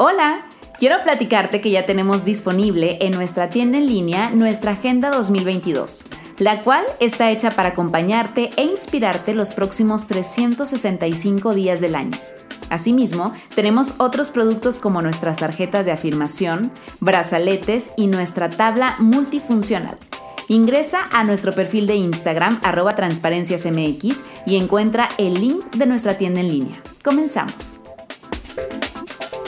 Hola, quiero platicarte que ya tenemos disponible en nuestra tienda en línea nuestra Agenda 2022, la cual está hecha para acompañarte e inspirarte los próximos 365 días del año. Asimismo, tenemos otros productos como nuestras tarjetas de afirmación, brazaletes y nuestra tabla multifuncional. Ingresa a nuestro perfil de Instagram arroba transparenciasmx y encuentra el link de nuestra tienda en línea. Comenzamos.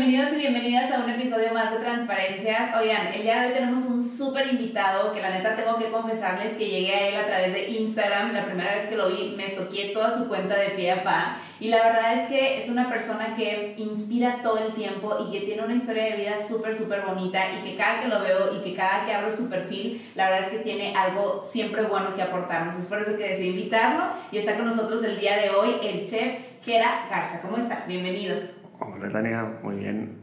Bienvenidos y bienvenidas a un episodio más de Transparencias. Oigan, el día de hoy tenemos un súper invitado que la neta tengo que confesarles que llegué a él a través de Instagram. La primera vez que lo vi me estoqué toda su cuenta de pie a pa. Y la verdad es que es una persona que inspira todo el tiempo y que tiene una historia de vida súper, súper bonita y que cada que lo veo y que cada que abro su perfil, la verdad es que tiene algo siempre bueno que aportarnos. Es por eso que decidí invitarlo y está con nosotros el día de hoy el chef Gera Garza. ¿Cómo estás? Bienvenido. Hola Tania, muy bien.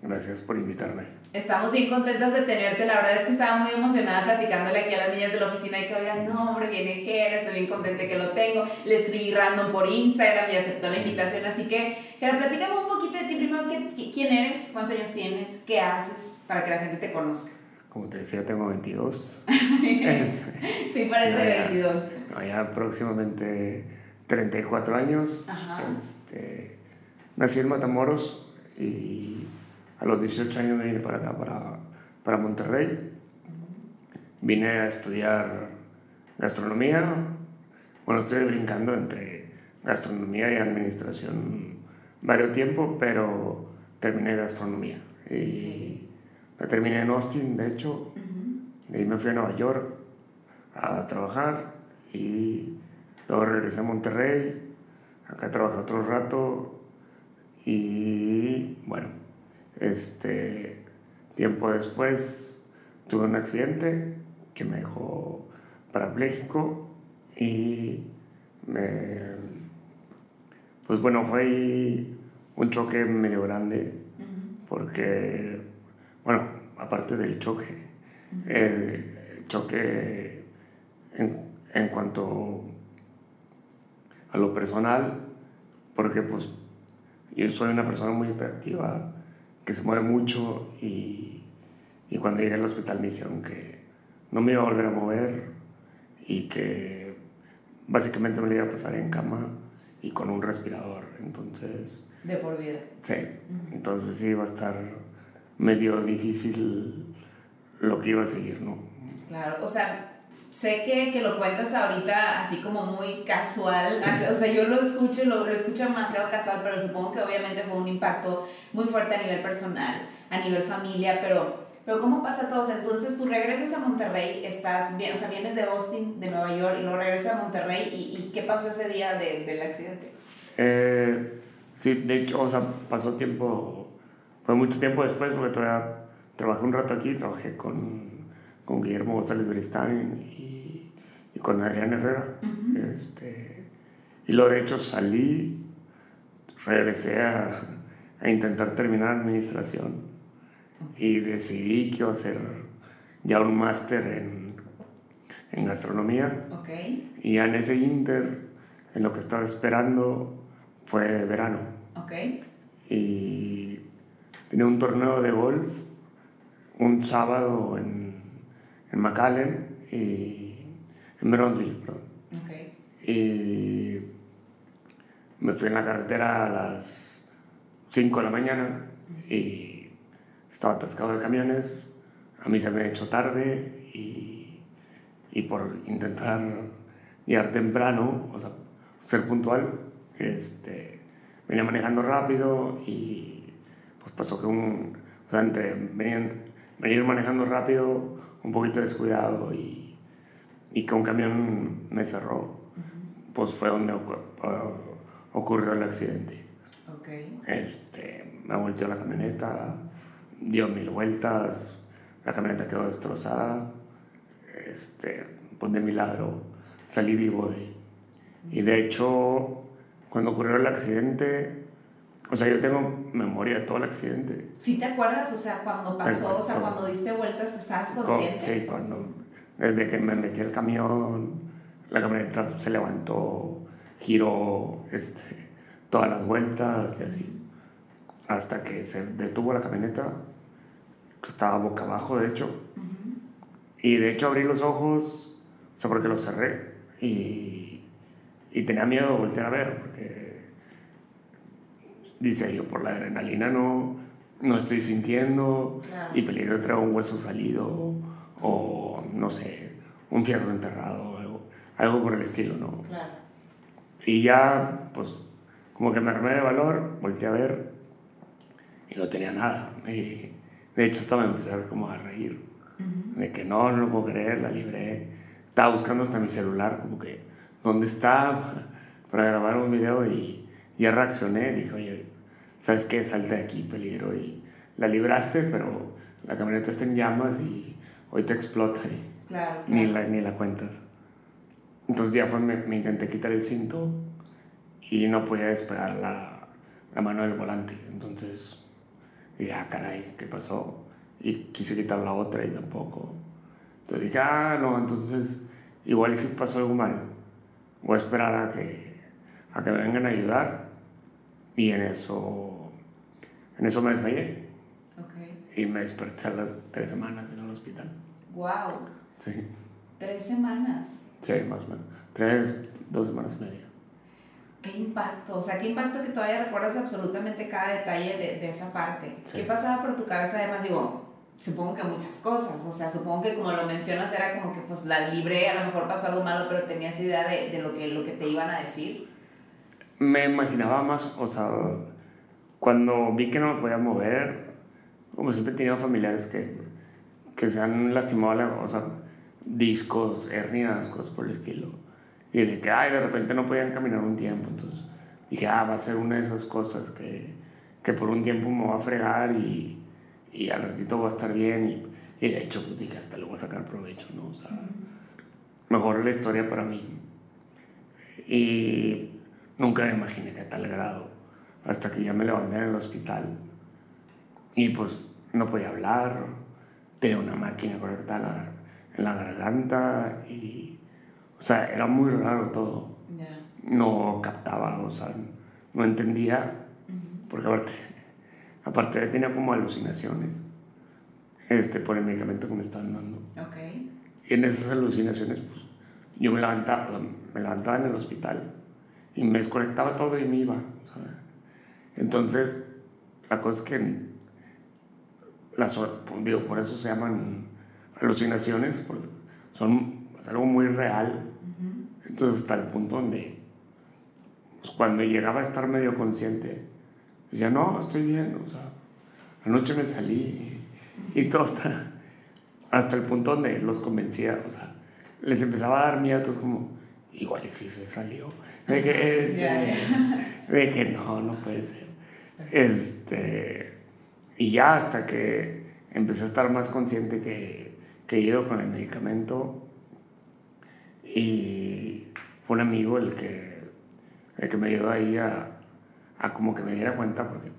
Gracias por invitarme. Estamos bien contentas de tenerte. La verdad es que estaba muy emocionada platicándole aquí a las niñas de la oficina y que, oigan, no, hombre, viene Jera, estoy bien contenta que lo tengo. Le escribí random por Instagram y aceptó la invitación. Así que, Jera, platícame un poquito de ti primero. ¿Quién eres? ¿Cuántos años tienes? ¿Qué haces? Para que la gente te conozca. Como te decía, tengo 22. sí, parece 22. No, ya próximamente 34 años. Ajá. Este, Nací en Matamoros y a los 18 años me vine para acá, para, para Monterrey. Vine a estudiar gastronomía. Bueno, estoy brincando entre gastronomía y administración varios tiempo, pero terminé gastronomía. Y la terminé en Austin, de hecho. De ahí me fui a Nueva York a trabajar y luego regresé a Monterrey. Acá trabajé otro rato y bueno, este tiempo después tuve un accidente que me dejó parapléjico y me, pues bueno, fue un choque medio grande porque, bueno, aparte del choque, el choque en, en cuanto a lo personal, porque pues yo soy una persona muy hiperactiva, que se mueve mucho y, y cuando llegué al hospital me dijeron que no me iba a volver a mover y que básicamente me lo iba a pasar en cama y con un respirador. Entonces... De por vida. Sí. Entonces sí iba a estar medio difícil lo que iba a seguir, ¿no? Claro, o sea, sé que, que, lo cuentas ahorita así como muy casual, o sea, yo lo escucho, lo, lo escucho demasiado casual, pero supongo que obviamente fue un impacto muy fuerte a nivel personal, a nivel familia, pero, pero ¿cómo pasa todo? entonces tú regresas a Monterrey, estás bien, o sea, vienes de Austin, de Nueva York, y luego regresas a Monterrey, ¿y, y qué pasó ese día de, del accidente? Eh, sí, de hecho, o sea, pasó tiempo, fue mucho tiempo después, porque todavía trabajé un rato aquí, trabajé con con Guillermo González Beristain y, y con Adrián Herrera. este, y lo de hecho salí, regresé a, a intentar terminar administración y decidí que iba a hacer ya un máster en, en, gastronomía. Okay. Y ya en ese inter, en lo que estaba esperando, fue verano. Okay. Y tenía un torneo de golf un sábado en en McAllen y en Brownsville, perdón. Okay. Y me fui en la carretera a las 5 de la mañana y estaba atascado de camiones. A mí se me ha hecho tarde y, y por intentar llegar temprano, o sea, ser puntual, este, venía manejando rápido y pues pasó que un, o sea, entre venir, venir manejando rápido un poquito descuidado y, y que un camión me cerró, pues fue donde ocurrió el accidente. Okay. Este, me volteó la camioneta, dio mil vueltas, la camioneta quedó destrozada, este, pues de milagro salí vivo de Y de hecho, cuando ocurrió el accidente, o sea, yo tengo memoria de todo el accidente. ¿Sí te acuerdas? O sea, cuando pasó, o sea, cuando diste vueltas, ¿estabas consciente? Sí, cuando, desde que me metí el camión, la camioneta se levantó, giró este, todas las vueltas y así, hasta que se detuvo la camioneta, estaba boca abajo, de hecho, y de hecho abrí los ojos, o sea, porque los cerré, y, y tenía miedo de voltear a ver, porque dice yo, por la adrenalina no, no estoy sintiendo y peligro traer un hueso salido o, no sé, un fierro enterrado, algo, algo por el estilo, ¿no? Claro. Y ya, pues, como que me armé de valor, volteé a ver y no tenía nada. Y de hecho, estaba a ver como a reír, de que no, no lo puedo creer, la libré. Estaba buscando hasta mi celular, como que, ¿dónde está? Para grabar un video y ya reaccioné, dije, oye, ¿sabes qué? Salte de aquí, peligro. Y la libraste, pero la camioneta está en llamas y hoy te explota y claro, Ni, la, ni la cuentas. Entonces ya fue, me, intenté quitar el cinto y no podía despegar la, la mano del volante. Entonces, ya, ah, caray, ¿qué pasó? Y quise quitar la otra y tampoco. Entonces dije, ah, no, entonces igual si pasó algo mal. Voy a esperar a que, a que me vengan a ayudar y en eso, en eso me desmayé. Y me desperté a las tres semanas en el hospital. ¡Wow! Sí. ¿Tres semanas? Sí, más o menos. Tres, dos semanas y media. ¿Qué impacto? O sea, qué impacto que todavía recuerdas absolutamente cada detalle de, de esa parte. ¿Qué pasaba por tu cabeza? Además, digo, supongo que muchas cosas. O sea, supongo que como lo mencionas, era como que pues la libré, a lo mejor pasó algo malo, pero tenías idea de, de lo, que, lo que te iban a decir me imaginaba más, o sea, cuando vi que no me podía mover, como siempre he tenido familiares que, que se han lastimado, o sea, discos, hernias, cosas por el estilo. Y de que, ay, de repente no podían caminar un tiempo. Entonces dije, ah, va a ser una de esas cosas que, que por un tiempo me va a fregar y, y al ratito va a estar bien. Y, y de hecho, pues dije, hasta le voy a sacar provecho, ¿no? O sea, mejor la historia para mí. Y Nunca me imaginé que a tal grado, hasta que ya me levanté en el hospital y pues no podía hablar, tenía una máquina correcta en la, garganta y, o sea, era muy raro todo. No captaba, o sea, no entendía, porque aparte, aparte tenía como alucinaciones este, por el medicamento que me estaban dando. Okay. Y en esas alucinaciones, pues, yo me levantaba, me levantaba en el hospital y me desconectaba todo y me iba. Entonces, la cosa es que, las, pues, digo, por eso se llaman alucinaciones, porque son es algo muy real. Entonces, hasta el punto donde, pues, cuando llegaba a estar medio consciente, decía, no, estoy bien, o sea, anoche me salí y, todo está, hasta el punto donde los convencía, o sea, les empezaba a dar miedo, entonces como, igual si se salió de que, este, de que no, no puede ser. Este, y ya hasta que empecé a estar más consciente que, que he ido con el medicamento y fue un amigo el que, el que me ayudó ahí a, a como que me diera cuenta porque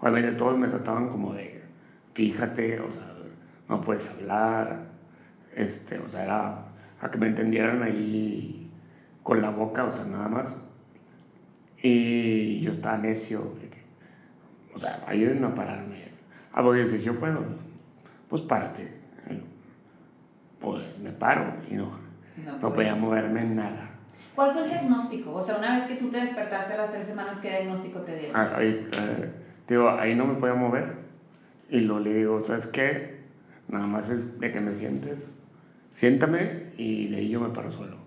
obviamente todos me trataban como de fíjate, o sea, no puedes hablar, este, o sea, era a que me entendieran ahí con la boca, o sea, nada más. Y yo estaba necio, o sea, ayúdenme a pararme. Ah, porque dice, yo puedo, pues párate. Pues me paro y no, no, podía moverme en nada. ¿Cuál fue el diagnóstico? O sea, una vez que tú te despertaste a las tres semanas, ¿qué diagnóstico te dieron? Ah, ahí, eh, digo, ahí no me podía mover. Y lo le digo, ¿sabes qué? Nada más es de que me sientes, siéntame y de ahí yo me paro solo.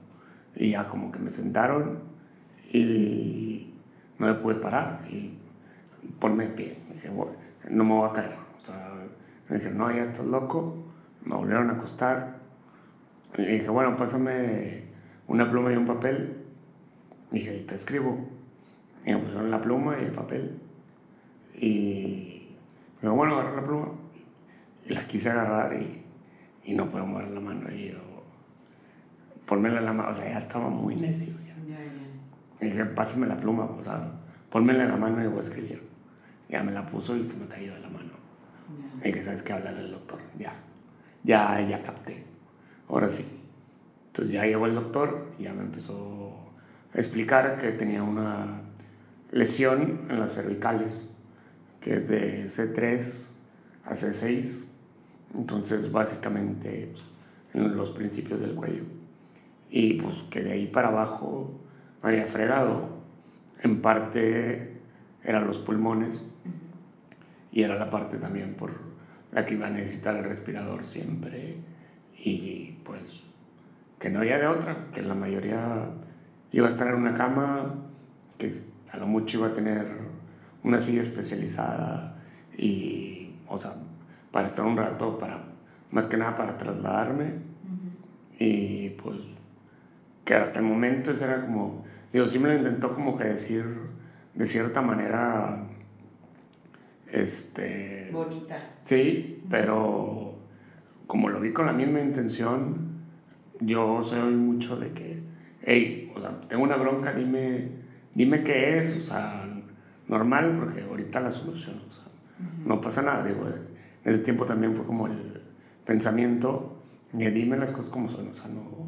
Y ya como que me sentaron y no me pude parar y ponme de pie. dije, no me voy a caer. O sea, me dije, no, ya estás loco. Me volvieron a acostar. Y dije, bueno, pásame una pluma y un papel. Y dije, te escribo. Y me pusieron la pluma y el papel. Y dije, bueno, agarra la pluma. Y la quise agarrar y, y no puedo mover la mano. Y yo, ponmela en la mano, o sea, ya estaba muy necio. Ya. Y dije, pásame la pluma, o sea, ponmela en la mano y voy a escribir. Ya me la puso y se me cayó de la mano. Y que sabes que habla del doctor, ya. Ya, ya capté. Ahora sí. Entonces ya llegó el doctor y ya me empezó a explicar que tenía una lesión en las cervicales, que es de C3 a C6. Entonces, básicamente, en los principios del cuello. Y pues que de ahí para abajo me había fregado. En parte eran los pulmones y era la parte también por la que iba a necesitar el respirador siempre. Y pues que no había de otra, que la mayoría iba a estar en una cama, que a lo mucho iba a tener una silla especializada y, o sea, para estar un rato, para, más que nada para trasladarme. Y pues, que hasta el momento ese era como, digo, sí me lo intentó como que decir de cierta manera, este... Bonita. Sí, pero como lo vi con la misma intención, yo soy mucho de que, hey, o sea, tengo una bronca, dime, dime qué es, o sea, normal, porque ahorita la solución, o sea, no pasa nada, digo, en ese tiempo también fue como el pensamiento dime las cosas como son, o sea, no,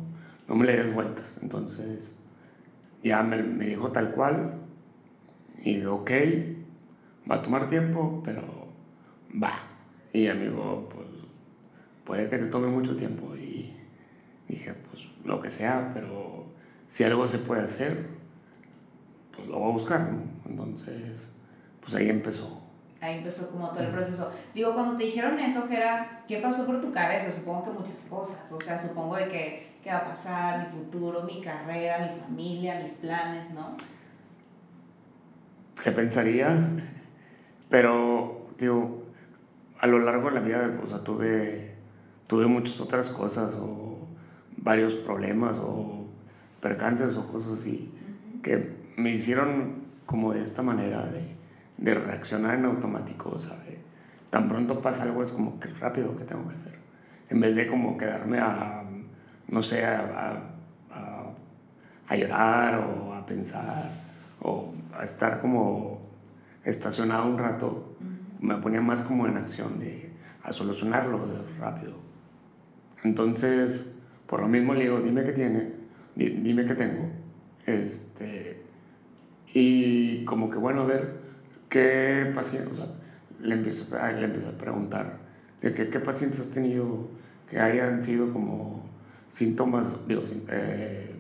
no me le des vueltas, entonces ya me, me dijo tal cual, y digo, ok, va a tomar tiempo, pero va, y amigo, pues puede que te tome mucho tiempo, y dije, pues lo que sea, pero si algo se puede hacer, pues lo voy a buscar, ¿no? Entonces, pues ahí empezó. Ahí empezó como todo el proceso. Digo, cuando te dijeron eso, Gera, ¿qué pasó por tu cabeza? Supongo que muchas cosas. O sea, supongo de que qué va a pasar, mi futuro, mi carrera, mi familia, mis planes, ¿no? Se pensaría, pero, digo, a lo largo de la vida, o sea, tuve, tuve muchas otras cosas o varios problemas o percances o cosas así que me hicieron como de esta manera de, de reaccionar en automático, sea, tan pronto pasa algo es como que rápido que tengo que hacer, en vez de como quedarme a, no sé, a, a, a llorar o a pensar o a estar como estacionado un rato, me ponía más como en acción de a solucionarlo rápido. Entonces, por lo mismo le digo, dime qué tiene, dime qué tengo. Este, y como que, bueno, a ver, ¿qué pacientes? O sea, le empiezo, le empiezo a preguntar de que, qué pacientes has tenido que hayan sido como síntomas, digo, eh,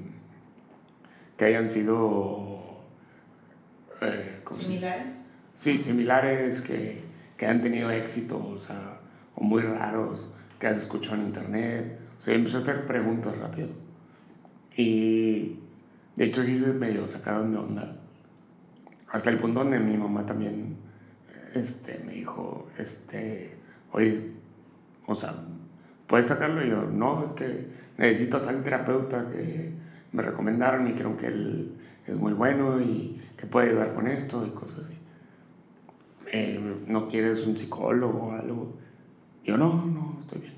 que hayan sido... Eh, ¿Similares? Sí, similares, que, que han tenido éxito, o sea, o muy raros, que has escuchado en internet o sea, empecé a hacer preguntas rápido. Y de hecho sí se medio sacaron de onda. Hasta el punto donde mi mamá también este, me dijo, este, oye, o sea, ¿puedes sacarlo? Y yo, no, es que necesito a tal terapeuta que me recomendaron y dijeron que él es muy bueno y que puede ayudar con esto y cosas así. Eh, ¿No quieres un psicólogo o algo? Yo, no, no, estoy bien.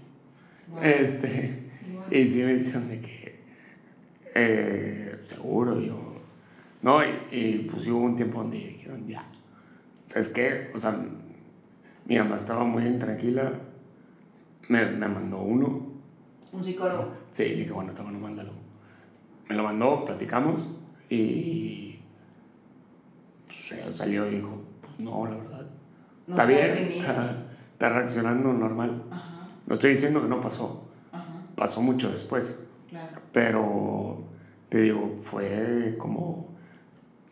Este, y sí me dicen de que, eh, seguro, yo, no, y, pues hubo un tiempo donde dijeron, ya, ¿sabes qué? O sea, mi mamá estaba muy intranquila, me, me mandó uno. ¿Un psicólogo? Sí, dije, bueno, está bueno, mándalo. Me lo mandó, platicamos y pues, salió y dijo, pues no, la verdad. está bien, está, reaccionando normal. No estoy diciendo que no pasó. Pasó mucho después. Pero te digo, fue como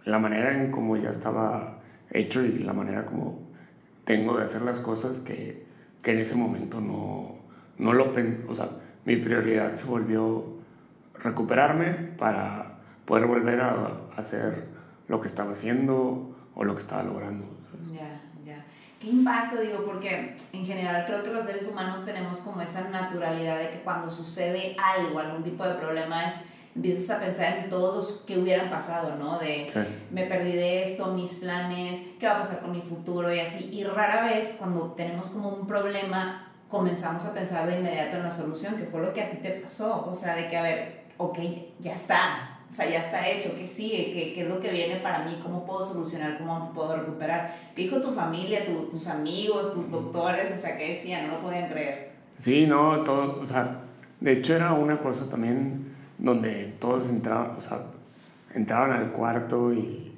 la manera en cómo ya estaba hecho y la manera como tengo de hacer las cosas que, que en ese momento no, no lo pensé. O sea, mi prioridad se volvió recuperarme para poder volver a hacer lo que estaba haciendo o lo que estaba logrando. ¿Qué impacto? Digo, porque en general creo que los seres humanos tenemos como esa naturalidad de que cuando sucede algo, algún tipo de problema, es, empiezas a pensar en todos los que hubieran pasado, ¿no? De me perdí de esto, mis planes, qué va a pasar con mi futuro y así. Y rara vez cuando tenemos como un problema comenzamos a pensar de inmediato en la solución, que fue lo que a ti te pasó. O sea, de que, a ver, ok, ya está, o sea, ya está hecho, ¿qué sigue? ¿Qué, ¿Qué, es lo que viene para mí? ¿Cómo puedo solucionar? ¿Cómo puedo recuperar? ¿Qué dijo tu familia, tus amigos, tus doctores? O sea, ¿qué decían? No lo podían creer. Sí, no, todo, o sea, de hecho era una cosa también donde todos entraban, o sea, entraban al cuarto y,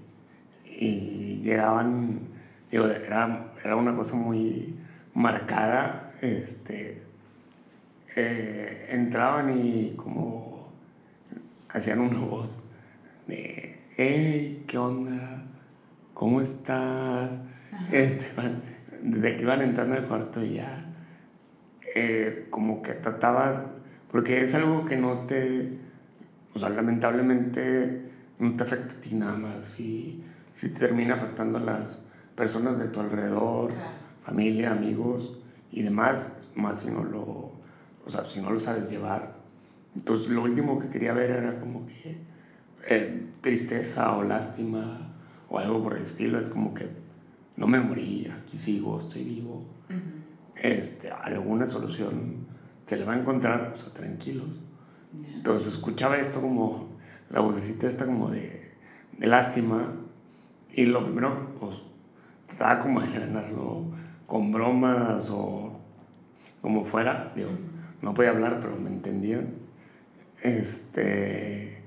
y llegaban, digo, era, era una cosa muy marcada, este, eh, entraban y como hacían una voz de, hey, ¿qué onda? ¿Cómo estás? Este, desde que iban entrando al cuarto ya, eh, como que trataba, porque es algo que no te, o sea, lamentablemente no te afecta a ti nada más, y si te termina afectando a las personas de tu alrededor, familia, amigos y demás, más si no lo, o sea, si no lo sabes llevar, entonces lo último que quería ver era como que eh, tristeza o lástima o algo por el estilo. Es como que no me morí, aquí sigo, estoy vivo. este, alguna solución se le va a encontrar, o sea, tranquilos. Entonces escuchaba esto como, la vocecita esta como de, de lástima y lo primero, pues trataba como de ganarlo con bromas o como fuera. Digo, no podía hablar, pero me entendían. Este,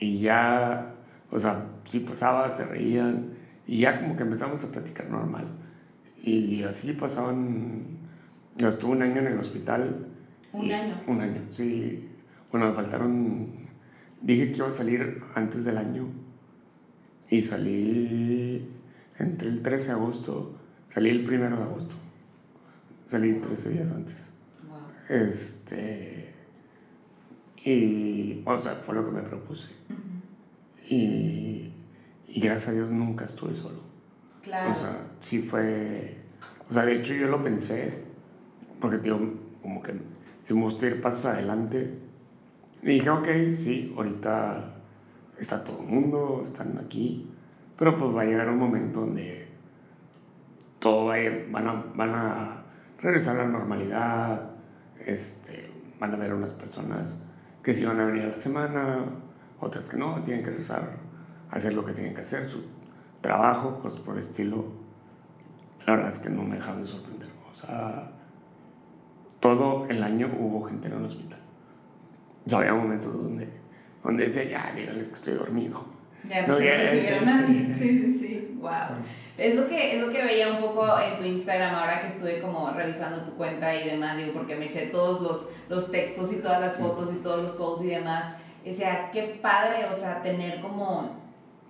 y ya, o sea, sí pasaba, se reían, y ya como que empezamos a platicar normal. Y así pasaban, yo estuve un año en el hospital. ¿Un año? Un año, sí. Bueno, me faltaron, dije que iba a salir antes del año, y salí entre el 13 de agosto, salí el 1 de agosto. Salí 13 días antes. Este y, o sea, fue lo que me propuse. y, y, gracias a Dios nunca estuve solo. Claro. O sea, sí fue. O sea, de hecho yo lo pensé, porque, tío, como que si me gusta ir pasos adelante. Y dije, ok, sí, ahorita está todo el mundo, están aquí, pero pues va a llegar un momento donde todo va van, a, van a regresar a la normalidad, este, van a ver unas personas que si van a venir a la semana, otras que no, tienen que regresar a hacer lo que tienen que hacer, su trabajo, cosas por estilo. La verdad es que no me dejaron de sorprender. O sea, todo el año hubo gente en el hospital. Ya había momentos donde, donde decía, ya, díganles que estoy dormido. Ya, no, ya. Sí, sí, sí. Wow. Es lo, que, es lo que veía un poco en tu Instagram ahora que estuve como revisando tu cuenta y demás, digo, porque me eché todos los, los textos y todas las fotos y todos los posts y demás. O sea, qué padre, o sea, tener como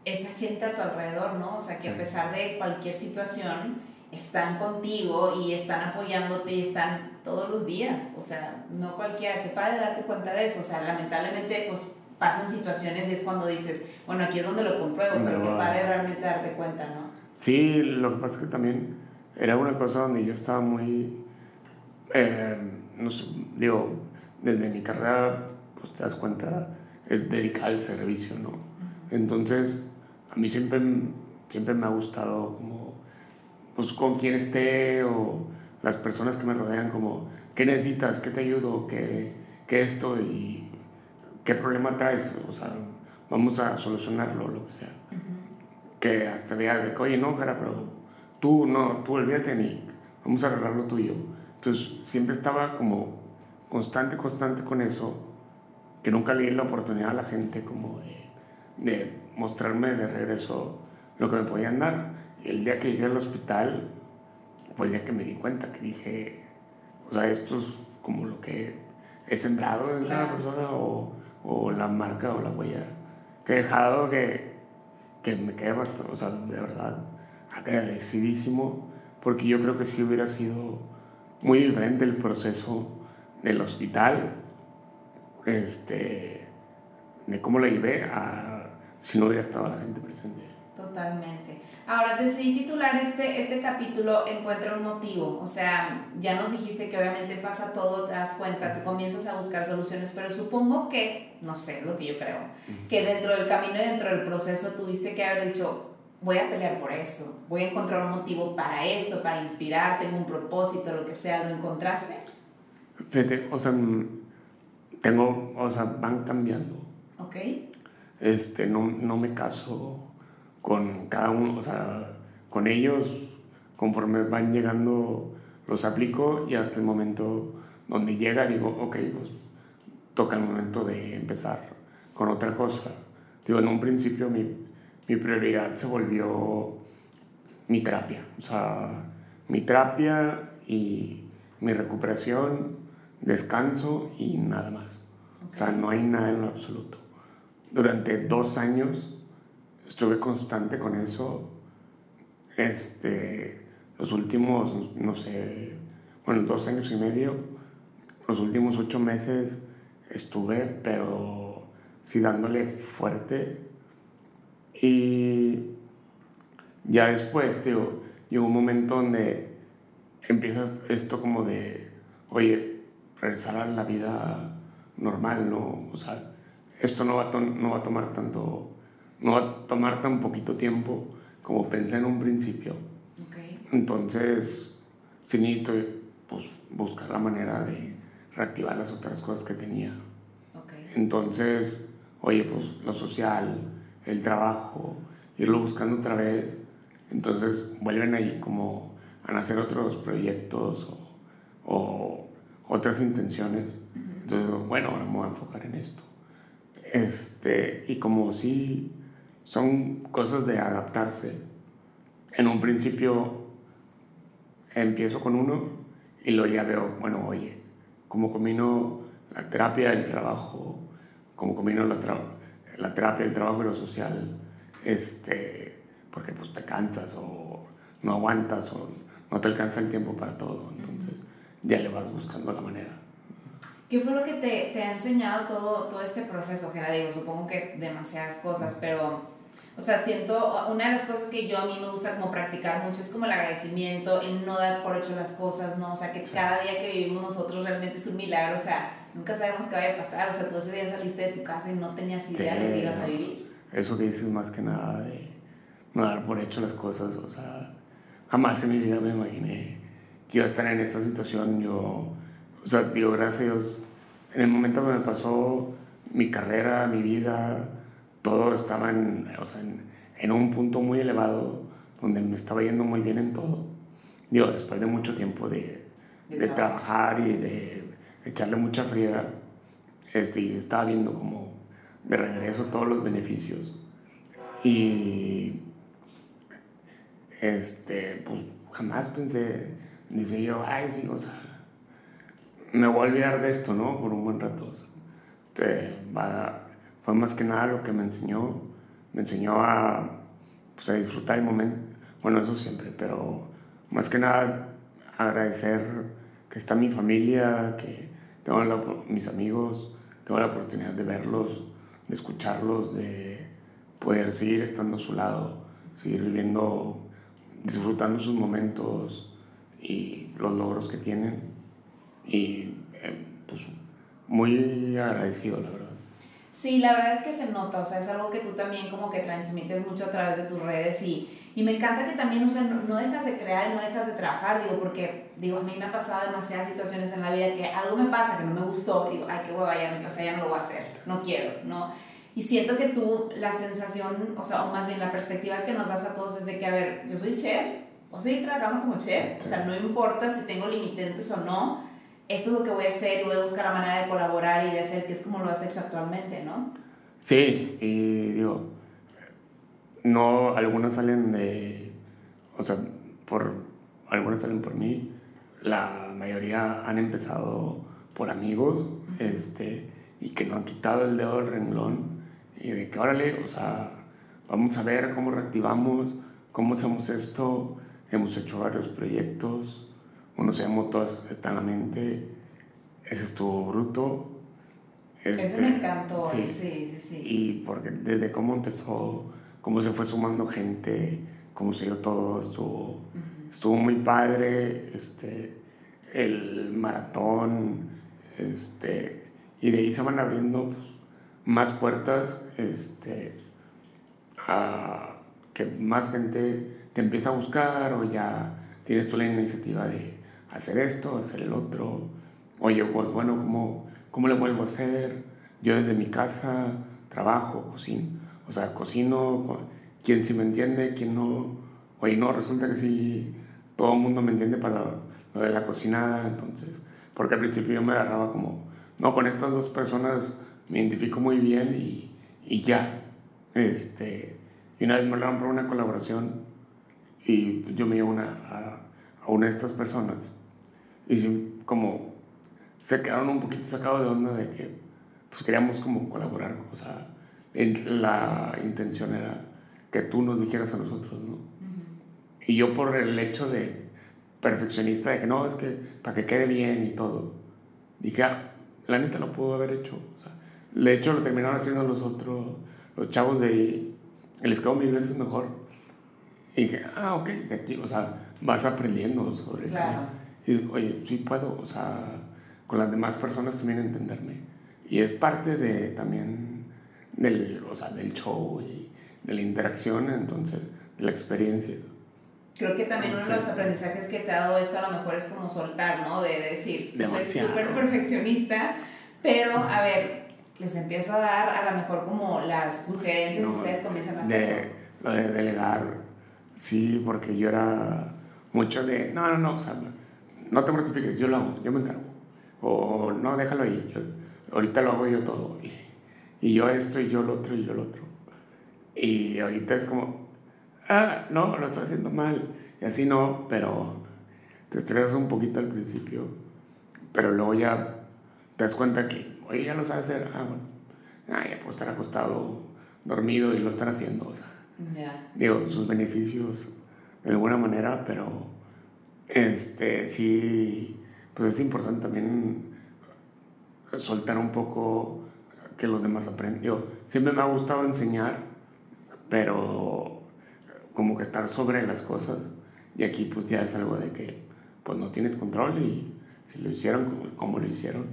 esa gente a tu alrededor, ¿no? O sea, que a pesar de cualquier situación, están contigo y están apoyándote y están todos los días. O sea, no cualquiera, qué padre darte cuenta de eso. O sea, lamentablemente, pues pasan situaciones y es cuando dices, bueno, aquí es donde lo compruebo, pero qué padre realmente darte cuenta, ¿no? Sí, lo que pasa es que también era una cosa donde yo estaba muy, eh, no sé, digo, desde mi carrera, pues te das cuenta, es dedicar al servicio, ¿no? Entonces, a mí siempre, siempre me ha gustado como, pues con quien esté o las personas que me rodean, como, ¿qué necesitas? ¿Qué te ayudo? ¿Qué, qué esto? Y qué problema traes? O sea, vamos a solucionarlo, lo que sea que hasta veía de que, oye, no, cara, pero tú no, tú olvídate ni, vamos a arreglar lo tuyo. Entonces, siempre estaba como constante, constante con eso, que nunca le di la oportunidad a la gente como de, mostrarme de regreso lo que me podían dar. Y el día que llegué al hospital fue el día que me di cuenta, que dije, o sea, esto es como lo que he sembrado en cada persona o, o la marca o la huella que he dejado que que me quedé bastante, o sea, de verdad agradecidísimo, porque yo creo que sí hubiera sido muy diferente el proceso del hospital, este, de cómo lo llevé a si no hubiera estado la gente presente. Totalmente. Ahora, decidí titular este, este capítulo Encuentra un motivo. O sea, ya nos dijiste que obviamente pasa todo, te das cuenta, tú comienzas a buscar soluciones, pero supongo que, no sé, lo que yo creo, que dentro del camino y dentro del proceso tuviste que haber dicho, voy a pelear por esto, voy a encontrar un motivo para esto, para inspirar, tengo un propósito, lo que sea, ¿lo encontraste? Fíjate, o sea, tengo, o sea, van cambiando. Ok. Este, no, no me caso con cada uno, o sea, con ellos, conforme van llegando, los aplico y hasta el momento donde llega digo, ok, pues toca el momento de empezar con otra cosa. Digo, en un principio mi, mi prioridad se volvió mi terapia, o sea, mi terapia y mi recuperación, descanso y nada más. O sea, no hay nada en lo absoluto. Durante dos años estuve constante con eso. Este, los últimos, no sé, bueno, dos años y medio, los últimos ocho meses estuve, pero sí dándole fuerte. Y ya después, tío, llegó un momento donde empiezas esto como de, oye, regresar a la vida normal, ¿no? O sea, esto no va no va a tomar tanto, no va a tomar tan poquito tiempo como pensé en un principio. Entonces, sí necesito pues, buscar la manera de reactivar las otras cosas que tenía. Entonces, oye, pues lo social, el trabajo, irlo buscando otra vez. Entonces vuelven ahí como a nacer otros proyectos o, o otras intenciones. Entonces, bueno, ahora me voy a enfocar en esto. Este, y como si son cosas de adaptarse, en un principio empiezo con uno y luego ya veo, bueno, oye, cómo combino la terapia, el trabajo, cómo combino la, la terapia, el trabajo y lo social, este, porque pues te cansas o no aguantas o no te alcanza el tiempo para todo, entonces ya le vas buscando la manera. ¿Qué fue lo que te, te ha enseñado todo, todo este proceso, Digo, Supongo que demasiadas cosas, pero, o sea, siento, una de las cosas que yo a mí me gusta como practicar mucho es como el agradecimiento, el no dar por hecho las cosas, ¿no? O sea, que cada día que vivimos nosotros realmente es un milagro, o sea, nunca sabemos qué vaya a pasar, o sea, tú ese día saliste de tu casa y no tenías idea de que ibas a vivir. Eso que dices más que nada de no dar por hecho las cosas, o sea, jamás en mi vida me imaginé que iba a estar en esta situación, yo o sea, digo, gracias a Dios, en el momento que me pasó mi carrera, mi vida, todo estaba en, o sea, en, un punto muy elevado, donde me estaba yendo muy bien en todo. Digo, después de mucho tiempo de, de, trabajar y de echarle mucha friega, este, estaba viendo como de regreso todos los beneficios. Y este, pues jamás pensé, dice yo, ay, sí, o sea, me voy a olvidar de esto, ¿no? Por un buen rato. Fue más que nada lo que me enseñó. Me enseñó a, pues, a disfrutar el momento. Bueno, eso siempre, pero más que nada agradecer que está mi familia, que tengo mis amigos, tengo la oportunidad de verlos, de escucharlos, de poder seguir estando a su lado, seguir viviendo, disfrutando sus momentos y los logros que tienen y eh, pues muy agradecido, la verdad. Sí, la verdad es que se nota, o sea, es algo que tú también como que transmites mucho a través de tus redes y, y me encanta que también, o sea, no, dejas de crear, no dejas de trabajar, digo, porque, digo, a mí me ha pasado demasiadas situaciones en la vida que algo me pasa que no me gustó, digo, ay, qué hueva, ya, o sea, ya no lo voy a hacer, no quiero, ¿no? Y siento que tú, la sensación, o sea, o más bien la perspectiva que nos das a todos es de que, a ver, yo soy chef, a seguir trabajando como chef, o sea, no importa si tengo limitantes o no, esto es lo que voy a hacer y voy a buscar la manera de colaborar y de hacer, que es como lo has hecho actualmente, ¿no? Sí, y digo, no, algunos salen de, o sea, por, algunos salen por mí, la mayoría han empezado por amigos, este, y que no han quitado el dedo del renglón, y de que, órale, o sea, vamos a ver cómo reactivamos, cómo hacemos esto, hemos hecho varios proyectos, en la mente, ese estuvo bruto. Este, ese me encantó, sí. sí, sí, Y porque desde cómo empezó, cómo se fue sumando gente, cómo se dio todo, estuvo, estuvo muy padre, este, el maratón, este, y de ahí se van abriendo pues, más puertas, este, a que más gente te empieza a buscar o ya tienes tú la iniciativa de hacer esto, hacer el otro. Oye, pues bueno, ¿cómo, ¿cómo le vuelvo a hacer? Yo desde mi casa trabajo, cocino, o sea, cocino, quien sí me entiende, quien no, oye, no, resulta que sí, todo el mundo me entiende para lo de la cocina, entonces, porque al principio yo me agarraba como, no, con estas dos personas me identifico muy bien y, y ya, este, y una vez me hablaron por una colaboración y yo me llevo una, a, a una de estas personas y sí, como se quedaron un poquito sacados de onda de que pues queríamos como colaborar, o sea, la intención era que tú nos dijeras a nosotros, ¿no? Y yo por el hecho de perfeccionista, de que no, es que para que quede bien y todo, dije, ah, la neta lo pudo haber hecho. O sea, de hecho, lo terminaron haciendo los otros, los chavos de les quedó mil veces mejor. Y dije, ah, ok, de aquí, o sea, vas aprendiendo sobre claro. Y oye, sí puedo, o sea, con las demás personas también entenderme. Y es parte de también del, o sea, del show y de la interacción, entonces, de la experiencia. Creo que también uno de los aprendizajes que te ha dado esto a lo mejor es como soltar, ¿no? De decir, soy súper perfeccionista, pero a ver, les empiezo a dar a lo mejor como las sugerencias que ustedes comienzan a hacer. De, lo de delegar, sí, porque yo era mucho de, no, no, no, o sea, no te mortifiques, yo lo hago, yo me encargo. O no, déjalo ahí, yo, ahorita lo hago yo todo. Y, y, yo esto, y yo lo otro, y yo lo otro. Y ahorita es como, ah, no, lo estás haciendo mal. Y así no, pero te estresas un poquito al principio. Pero luego ya te das cuenta que, oye, ya lo sabes hacer. Ah, bueno, ah, ya puedo estar acostado, dormido y lo están haciendo. O sea, digo, sus beneficios de alguna manera, pero este, sí, pues es importante también soltar un poco que los demás aprendan. siempre me ha gustado enseñar, pero como que estar sobre las cosas. Y aquí pues ya es algo de que pues no tienes control y si lo hicieron como, lo hicieron,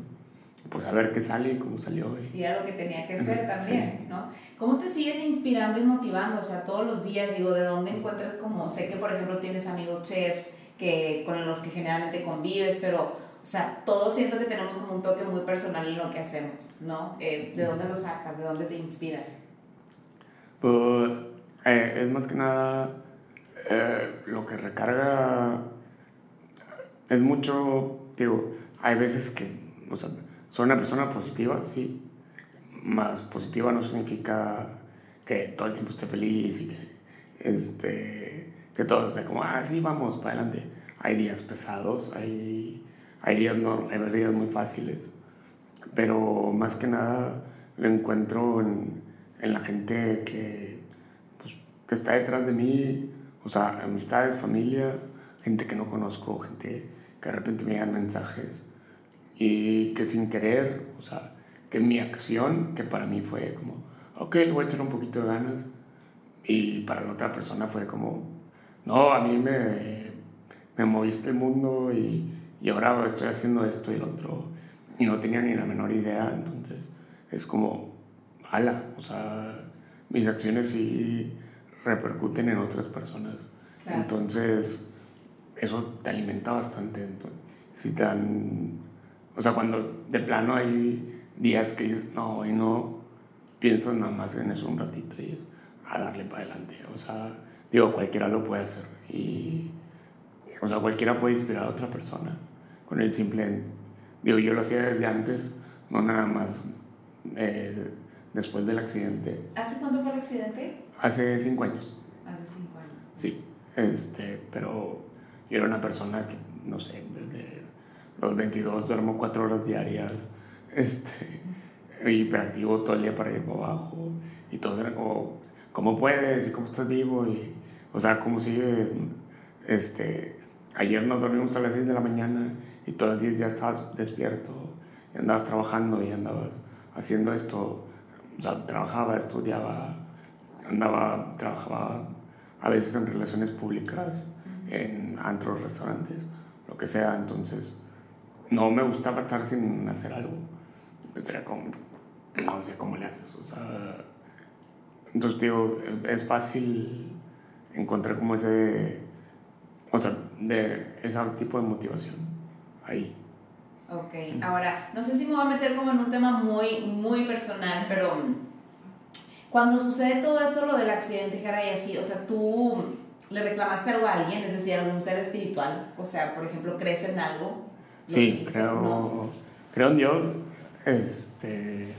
pues a ver qué sale y cómo salió. Y, era lo que tenía que ser también, ¿no? ¿Cómo te sigues inspirando y motivando? O sea, todos los días, digo, ¿de dónde encuentras como, sé que por ejemplo tienes amigos chefs, que, con los que generalmente convives, pero, o sea, todos siento que tenemos como un toque muy personal en lo que hacemos, ¿no? Eh, ¿De dónde lo sacas? ¿De dónde te inspiras? Pues eh, es más que nada eh, lo que recarga es mucho, digo, hay veces que, o sea, soy una persona positiva, sí, más positiva no significa que todo el tiempo esté feliz y que, este, que todo esté como, ah, sí, vamos, para adelante. Hay días pesados, hay, hay, días, no, hay días muy fáciles, pero más que nada lo encuentro en, en la gente que, pues, que está detrás de mí, o sea, amistades, familia, gente que no conozco, gente que de repente me dan mensajes y que sin querer, o sea, que mi acción, que para mí fue como, ok, le voy a echar un poquito de ganas, y para la otra persona fue como, no, a mí me, me moviste el mundo y, y ahora estoy haciendo esto y lo otro. Y no tenía ni la menor idea, entonces es como, ala, o sea, mis acciones sí repercuten en otras personas. Entonces, eso te alimenta bastante. Entonces, si te dan, o sea, cuando de plano hay días que dices, no, y no, piensas nada más en eso un ratito y es a darle para adelante. O sea, digo, cualquiera lo puede hacer. Y, o sea, cualquiera puede inspirar a otra persona con el simple... Digo, yo lo hacía desde antes, no nada más eh, después del accidente. ¿Hace cuánto fue el accidente? Hace cinco años. Hace cinco años. Sí, este, pero yo era una persona que, no sé, desde los 22 duermo cuatro horas diarias, este, hiperactivo todo el día para ir para abajo, y todo ¿cómo puedes? ¿Y cómo estás vivo? Y, o sea, ¿cómo sigue? Este, ayer nos dormimos a las 6 de la mañana y todos los días ya estabas despierto, y andabas trabajando y andabas haciendo esto. O sea, trabajaba, estudiaba, andaba, trabajaba a veces en relaciones públicas, en antros, restaurantes, lo que sea. Entonces, no me gustaba estar sin hacer algo. Entonces era como, no sé cómo le haces. O sea, entonces, digo, es fácil encontrar como ese, o sea, de ese tipo de motivación ahí. Ok, ahora, no sé si me voy a meter como en un tema muy, muy personal, pero mm, cuando sucede todo esto, lo del accidente, y así, o sea, tú le reclamaste algo a alguien, es decir, algún ser espiritual, o sea, por ejemplo, crees en algo. Sí, creo, creo en Dios, este,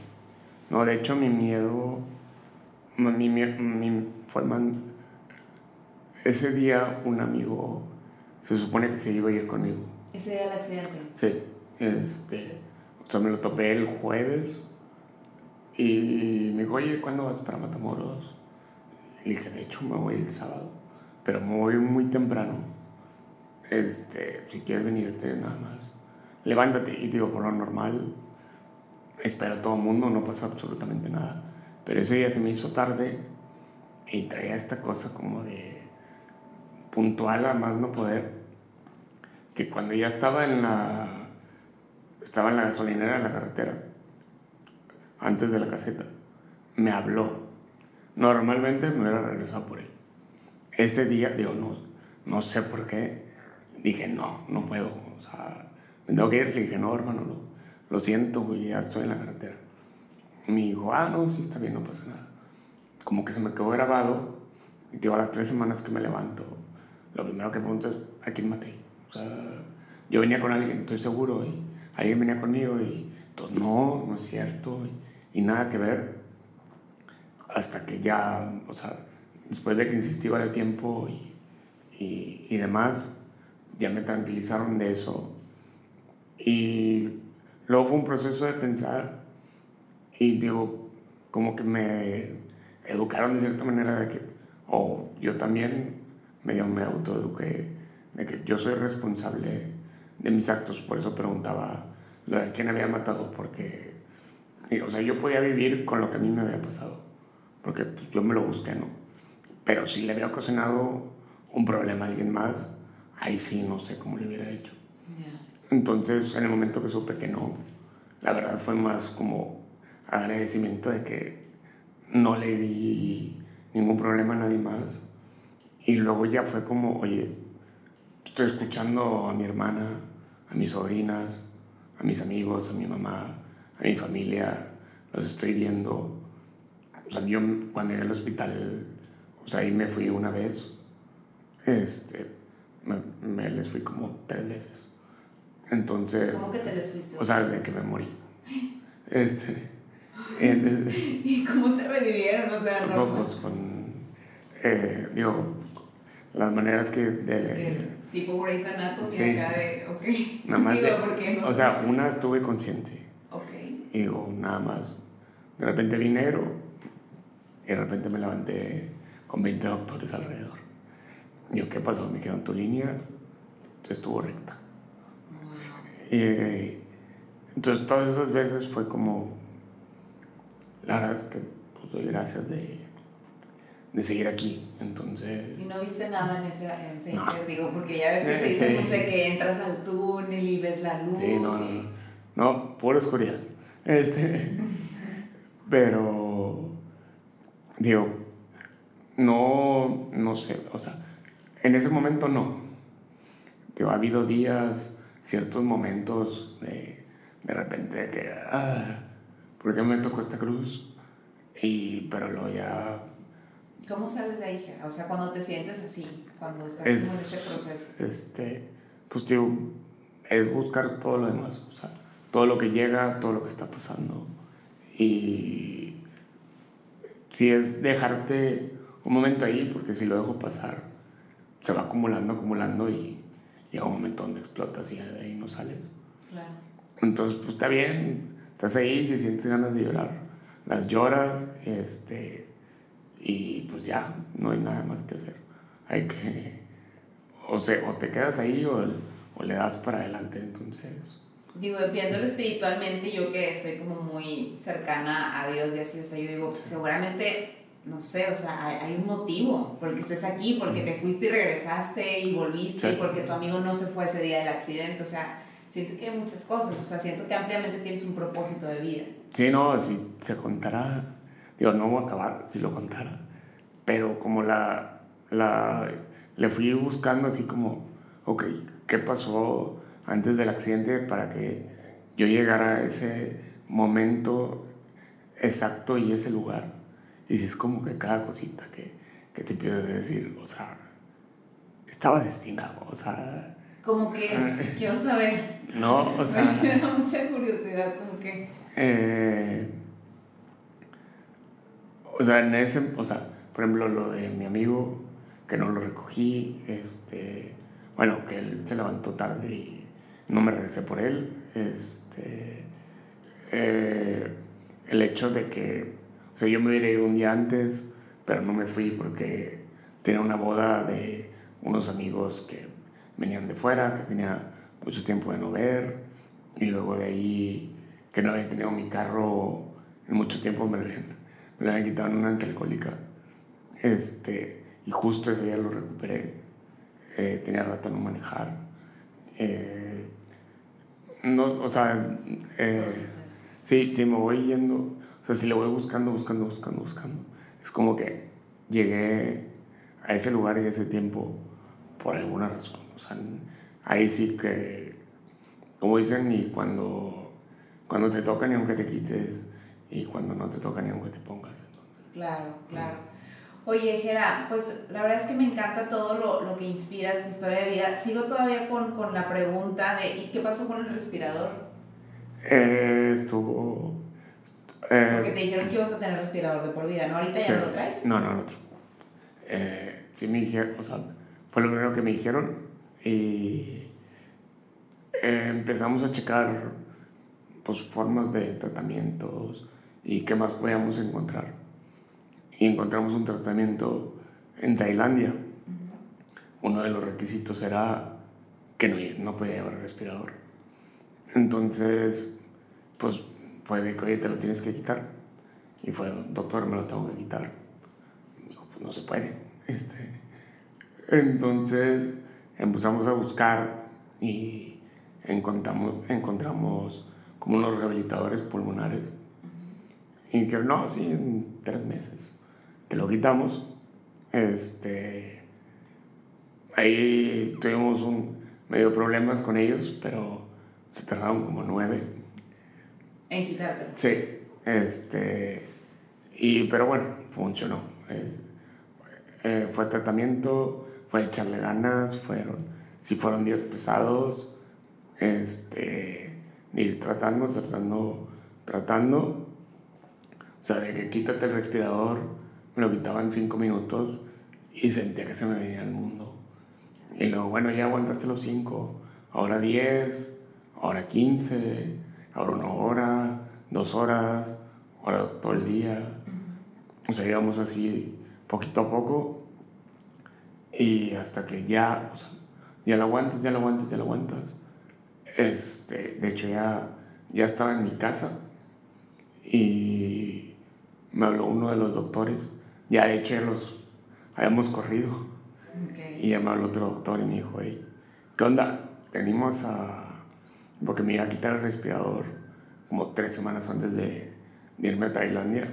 no, de hecho mi miedo, mi, mi, fue ese día un amigo se supone que se iba a ir conmigo. ¿Ese día del accidente? Sí, este, o sea, me lo topé el jueves y me dijo, oye, ¿cuándo vas para Matamoros? Y dije, de hecho me voy el sábado, pero me voy muy temprano. Este, si quieres venirte nada más, levántate. Y digo, por lo normal, espero a todo el mundo, no pasa absolutamente nada. Pero ese día se me hizo tarde y traía esta cosa como de puntual a más no poder, que cuando ya estaba en la, estaba en la gasolinera de la carretera, antes de la caseta, me habló. Normalmente me hubiera regresado por él. Ese día, digo, no, no sé por qué, dije, no, no puedo. O sea, me tengo que ir. Le dije, no, hermano, lo, lo siento, ya estoy en la carretera. Y me dijo, ah, no, sí, está bien, no pasa nada. Como que se me quedó grabado. Y digo, a las tres semanas que me levanto, lo primero que pregunto es, ¿a quién maté? O sea, yo venía con alguien, estoy seguro, y alguien venía conmigo y entonces, no, no es cierto, y, nada que ver, hasta que ya, o sea, después de que insistí varios tiempo y, y, y demás, ya me tranquilizaron de eso. Y luego fue un proceso de pensar y digo, como que me educaron de cierta manera de que, o yo también medio me autoeduqué de que yo soy responsable de mis actos, por eso preguntaba lo de quién había matado, porque, o sea, yo podía vivir con lo que a mí me había pasado, porque pues, yo me lo busqué, ¿no? Pero si le había ocasionado un problema a alguien más, ahí sí no sé cómo le hubiera hecho. Entonces, en el momento que supe que no, la verdad fue más como agradecimiento de que no le di ningún problema a nadie más y luego ya fue como, oye, estoy escuchando a mi hermana, a mis sobrinas, a mis amigos, a mi mamá, a mi familia, los estoy viendo. O sea, yo cuando llegué al hospital, o sea, ahí me fui una vez, este, me, les fui como tres veces. Entonces... ¿Cómo que te les fuiste? O sea, de que me morí. Este... ¿Y cómo te revivieron? O sea, no. Pues con... Eh, digo, las maneras que... De, tipo Grey's Anatomy sí. acá de, ok. Nada más digo, o sea, una estuve consciente. Ok. Y digo, nada más. De repente vi negro y de repente me levanté con 20 doctores alrededor. Y yo, ¿qué pasó? Me dijeron, tu línea estuvo recta. Y, entonces todas esas veces fue como, la verdad es que pues doy gracias de de seguir aquí. Entonces. ¿Y no viste nada en ese, en ese digo, porque ya ves que se dice mucho que entras al túnel y ves la luz. Sí, no, no, no, pura oscuridad. Este, pero, digo, no, no sé, o sea, en ese momento no. Digo, ha habido días, ciertos momentos de, de repente que, ah, ¿por qué me tocó esta cruz? Y, pero luego ya ¿Cómo sales de ahí? O sea, cuando te sientes así, cuando estás en ese proceso. Este, pues digo, es buscar todo lo demás, o sea, todo lo que llega, todo lo que está pasando. Y si es dejarte un momento ahí, porque si lo dejo pasar, se va acumulando, acumulando y llega un momento donde explotas y de ahí no sales. Claro. Entonces, pues está bien, estás ahí, si sientes ganas de llorar, las lloras, este y pues ya, no hay nada más que hacer. Hay que, o, se, o te quedas ahí o, o le das para adelante, entonces. Digo, viéndolo espiritualmente, yo que soy como muy cercana a Dios y así, o sea, yo digo, seguramente, no sé, o sea, hay, un motivo porque estés aquí, porque te fuiste y regresaste y volviste, y porque tu amigo no se fue ese día del accidente, o sea, siento que hay muchas cosas, o sea, siento que ampliamente tienes un propósito de vida. Sí, no, si se contará Digo, no voy a acabar si lo contara. Pero como la, la, le fui buscando así como, ok, ¿qué pasó antes del accidente para que yo llegar a ese momento exacto y ese lugar. Y si es como que cada cosita que, que te empiezas a decir, o sea, estaba destinado, o sea... Como que quiero saber. No, o sea... Me da mucha curiosidad, como que... Eh, o sea, en ese, o sea, por ejemplo, lo de mi amigo, que no lo recogí, este, bueno, que él se levantó tarde y no me regresé por él, este, eh, el hecho de que, o sea, yo me hubiera ido un día antes, pero no me fui porque tenía una boda de unos amigos que venían de fuera, que tenía mucho tiempo de no ver, y luego de ahí que no había tenido mi carro en mucho tiempo, me lo, me habían quitado en una alcohólica. Este, y justo ese día lo recuperé. Eh, tenía rato no manejar. Eh, no, o sea, eh, sí, sí, me voy yendo. O sea, si le voy buscando, buscando, buscando, buscando. Es como que llegué a ese lugar y ese tiempo por alguna razón. O sea, ahí sí que, como dicen, ni cuando, cuando te toca ni aunque te quites, y cuando no te toca ni aunque te pongas. Entonces. Claro, claro. Oye, Jera, pues la verdad es que me encanta todo lo, lo que inspiras, tu historia de vida. Sigo todavía con, con la pregunta de ¿y qué pasó con el respirador? Eh, estuvo... Eh, Porque te dijeron que ibas a tener respirador de por vida, ¿no? ¿Ahorita ya no lo traes? No, no, no. Eh, sí me dijeron, o sea, fue lo primero que me dijeron y eh, empezamos a checar pues formas de tratamientos y qué más podíamos encontrar. Y encontramos un tratamiento en Tailandia. Uno de los requisitos era que no, no podía llevar respirador. Entonces, pues fue de que, oye, te lo tienes que quitar. Y fue, doctor, me lo tengo que quitar. Dijo, pues no se puede. Este, entonces empezamos a buscar y encontramos, encontramos como unos rehabilitadores pulmonares. Y que no, sí, en tres meses. Te lo quitamos. Este, ahí tuvimos un medio problemas con ellos, pero se tardaron como nueve. En quitarte. Sí. Este, y, pero bueno, funcionó. Eh, fue tratamiento, fue echarle ganas, fueron, si fueron días pesados, este, ir tratando, tratando, tratando. O sea, de que quítate el respirador, me lo quitaban cinco minutos y sentía que se me venía el mundo. Y luego, bueno, ya aguantaste los cinco, ahora diez, ahora quince, ahora una hora, dos horas, ahora todo el día. O sea, íbamos así poquito a poco y hasta que ya, o sea, ya lo aguantas, ya lo aguantas, ya lo aguantas. Este, de hecho, ya, ya estaba en mi casa y me habló uno de los doctores. Ya de hecho ya los habíamos corrido. Y ya me habló otro doctor y me dijo, hey, ¿qué onda? Tenimos a... Porque me iba a quitar el respirador como tres semanas antes de, irme a Tailandia,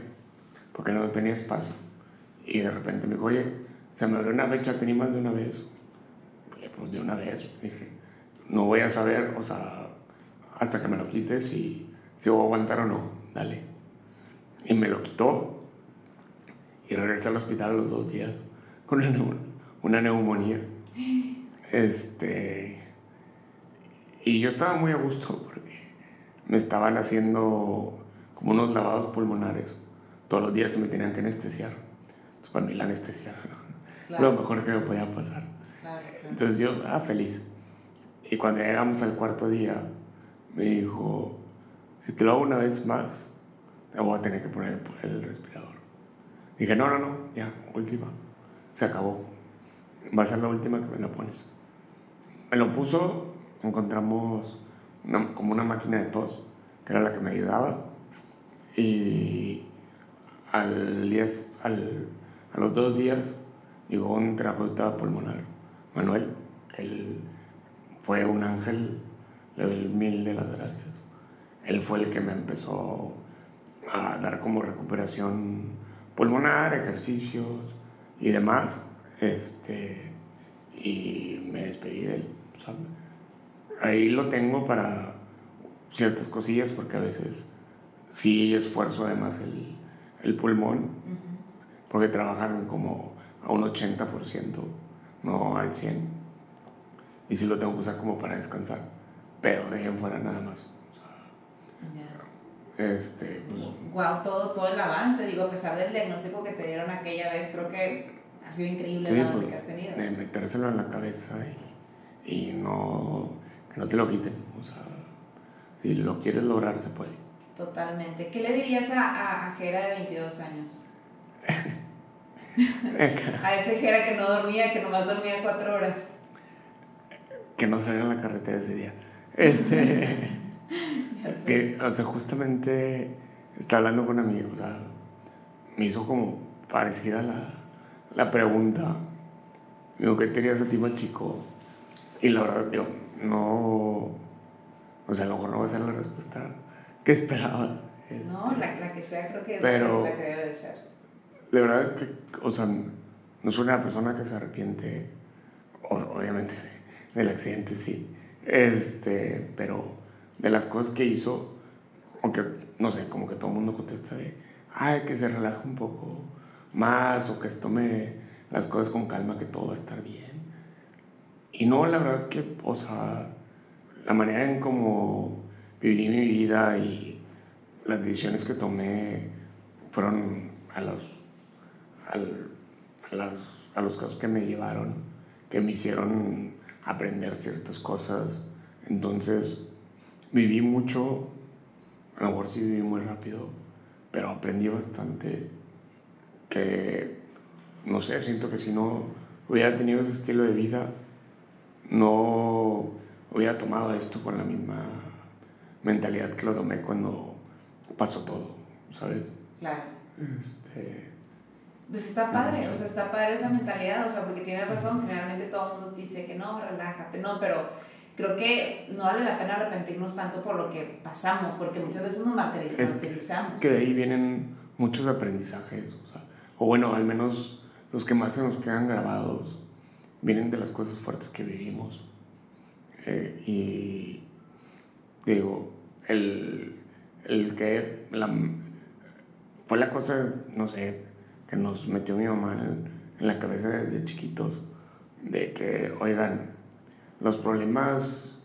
porque no tenía espacio. Y de repente me dijo, oye, se me abrió una fecha, tenía más de una vez. Pues de una vez, dije, no voy a saber, o sea, hasta que me lo quites si, si voy a aguantar o no, dale. Y me lo quitó y regresé al hospital los dos días con una, neumonía. Este, y yo estaba muy a gusto porque me estaban haciendo como unos lavados pulmonares. Todos los días se me tenían que anestesiar. Entonces, para mí la anestesia, lo mejor que me podía pasar. Entonces yo, ah, feliz. Y cuando llegamos al cuarto día, me dijo, si te lo hago una vez más, te voy a tener que poner el, respirador. Dije, no, no, no, ya, última. Se acabó. Va a ser la última que me lo pones. Me lo puso, encontramos como una máquina de tos, que era la que me ayudaba. Y al diez, al, a los dos días llegó un terapeuta pulmonar, Manuel, que él fue un ángel, le doy mil de las gracias. Él fue el que me empezó a dar como recuperación pulmonar, ejercicios y demás. Este, y me despedí de él. Ahí lo tengo para ciertas cosillas porque a veces sí esfuerzo además el, el pulmón, porque trabajan como a un 80%, no al 100%. Y sí lo tengo que usar como para descansar, pero de ahí en fuera nada más. Este, wow, pues, todo, todo el avance, digo, a pesar del diagnóstico que te dieron aquella vez, creo que ha sido increíble el avance pues, que has tenido. De metérselo en la cabeza y, y no, que no te lo quiten. O sea, si lo quieres lograr, se puede. Totalmente. ¿Qué le dirías a, a, Jera de 22 años? a ese Jera que no dormía, que nomás dormía cuatro horas. Que no saliera en la carretera ese día. Este. que, o sea, justamente estaba hablando con amigos, o sea, me hizo como parecida la, la pregunta. Digo, ¿qué tenías a ti más chico? Y la verdad, yo no. O sea, a lo mejor no va a ser la respuesta que esperabas. no, este, la, la, que sea, creo que es la que debe de ser. De verdad que, o sea, no soy una persona que se arrepiente, obviamente, del accidente, sí. Este, pero de las cosas que hizo, aunque, no sé, como que todo el mundo contesta de, ay, que se relaje un poco más o que se tome las cosas con calma, que todo va a estar bien. Y no, la verdad que, o sea, la manera en cómo viví mi vida y las decisiones que tomé fueron a los, a, a los casos que me llevaron, que me hicieron aprender ciertas cosas. Entonces, viví mucho, a lo mejor sí viví muy rápido, pero aprendí bastante que, no sé, siento que si no hubiera tenido ese estilo de vida, no hubiera tomado esto con la misma mentalidad que lo tomé cuando pasó todo, ¿sabes? Claro. Este, pues está padre, o sea, está padre esa mentalidad, o sea, porque tiene razón, generalmente todo el mundo dice que no, relájate, no, pero creo que no vale la pena arrepentirnos tanto por lo que pasamos, porque muchas veces nos martirizamos. que de ahí vienen muchos aprendizajes, o, sea, o bueno, al menos los que más se nos quedan grabados vienen de las cosas fuertes que vivimos. Eh, y digo, el, el que la, fue la cosa, no sé, que nos metió mi mamá en, la cabeza desde chiquitos, de que, oigan, los problemas,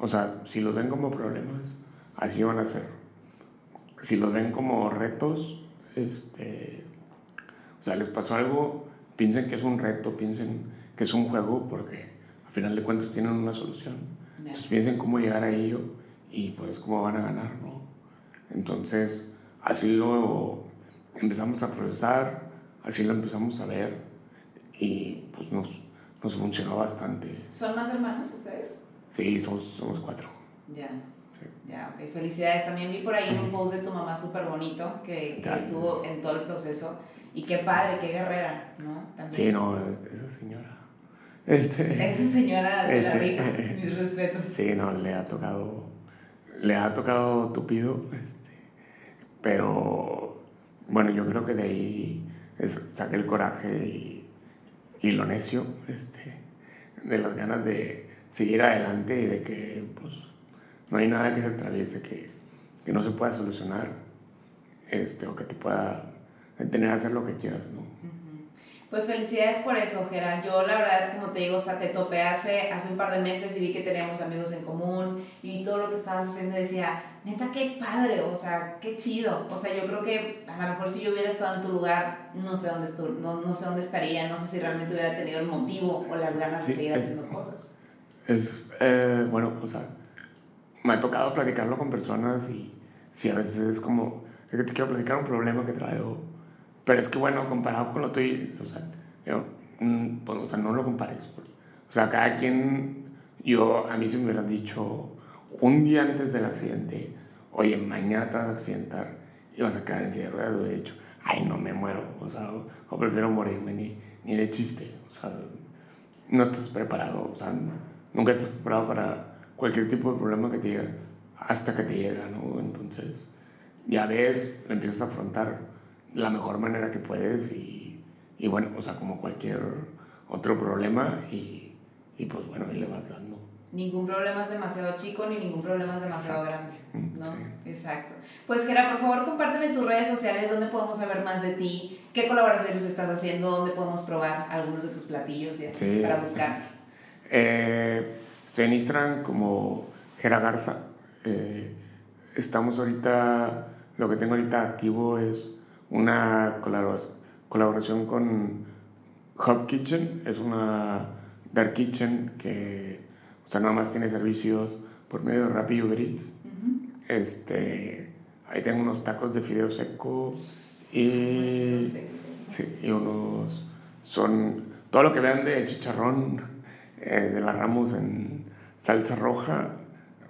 o sea, si los ven como problemas, así van a ser. Si los ven como retos, este, o sea, les pasó algo, piensen que es un reto, piensen que es un juego, porque al final de cuentas tienen una solución. Entonces piensen cómo llegar a ello y pues cómo van a ganar, ¿no? Entonces, así lo empezamos a procesar, así lo empezamos a ver y pues nos nos funcionó bastante. ¿Son más hermanos ustedes? Sí, somos, somos cuatro. Ya. Sí. Ya, ok. Felicidades. También vi por ahí un post de tu mamá súper bonito que, estuvo en todo el proceso. Y qué padre, qué guerrera, ¿no? También. Sí, no, esa señora. Este, esa señora se la rica, mis respetos. Sí, no, le ha tocado, le ha tocado tupido, este, pero bueno, yo creo que de ahí es, saqué el coraje y y lo necio, este, de las ganas de seguir adelante y de que pues, no hay nada que se atraviese que, que no se pueda solucionar este, o que te pueda tener a hacer lo que quieras, ¿no? Pues felicidades por eso, Gerard. Yo la verdad, como te digo, o sea, te topé hace, hace un par de meses y vi que teníamos amigos en común y vi todo lo que estabas haciendo y decía, neta, qué padre, o sea, qué chido. O sea, yo creo que a lo mejor si yo hubiera estado en tu lugar, no sé dónde, estoy, no, no sé dónde estaría, no sé si realmente hubiera tenido el motivo o las ganas de seguir haciendo cosas. Es, eh, bueno, o sea, me ha tocado platicarlo con personas y sí, a veces es como, es que te quiero platicar un problema que traigo pero es que, bueno, comparado con lo tuyo, o sea, yo, mm, pues, o sea no lo compares. Pues. O sea, cada quien, yo, a mí se me hubieran dicho un día antes del accidente, oye, mañana te vas a accidentar y vas a quedar en silla de ruedas, lo he dicho, ay, no me muero, o sea, o, prefiero morirme ni, ni de chiste, o sea, no estás preparado, o sea, nunca estás preparado para cualquier tipo de problema que te llega hasta que te llega, ¿no? Entonces, ya ves, lo empiezas a afrontar la mejor manera que puedes y, y bueno, o sea, como cualquier otro problema y, y pues bueno, ahí le vas dando. Ningún problema es demasiado chico ni ningún problema es demasiado grande. ¿no? Exacto. Pues Gera, por favor, compárteme tus redes sociales donde podemos saber más de ti, qué colaboraciones estás haciendo, dónde podemos probar algunos de tus platillos y así para buscarte. Eh, estoy en Instagram como Gera Garza. Eh, estamos ahorita, lo que tengo ahorita activo es una colaboración con Hub Kitchen, es una dark kitchen que, o sea, nada más tiene servicios por medio de Rappi Uber Eats. Este, ahí tengo unos tacos de fideo seco y, sí, y unos, son, todo lo que vean de chicharrón eh, de la Ramos en salsa roja,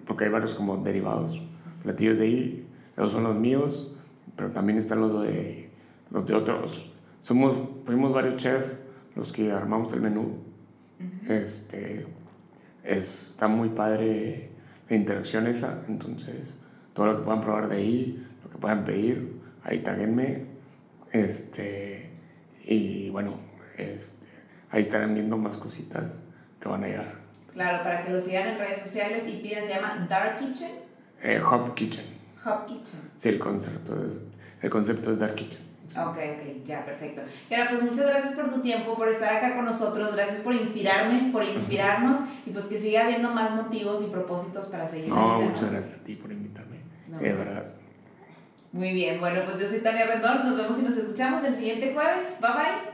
porque hay varios como derivados, platillos de ahí, esos son los míos, pero también están los de, los de otros. Somos, fuimos varios chefs los que armamos el menú. este, está muy padre la interacción esa, entonces todo lo que puedan probar de ahí, lo que puedan pedir, ahí taguenme. Este, y bueno, este, ahí estarán viendo más cositas que van a llegar. Claro, para que lo sigan en redes sociales y piden, se llama Dark Kitchen. Eh, Hub Kitchen. Hub Kitchen. Sí, el concepto es, el concepto es Dark Kitchen. Ok, ok, ya, perfecto. Y ahora, pues muchas gracias por tu tiempo, por estar acá con nosotros, gracias por inspirarme, por inspirarnos y pues que siga habiendo más motivos y propósitos para seguir. No, muchas gracias a ti por invitarme. de verdad. Muy bien, bueno, pues yo soy Tania Rendón, nos vemos y nos escuchamos el siguiente jueves. Bye bye.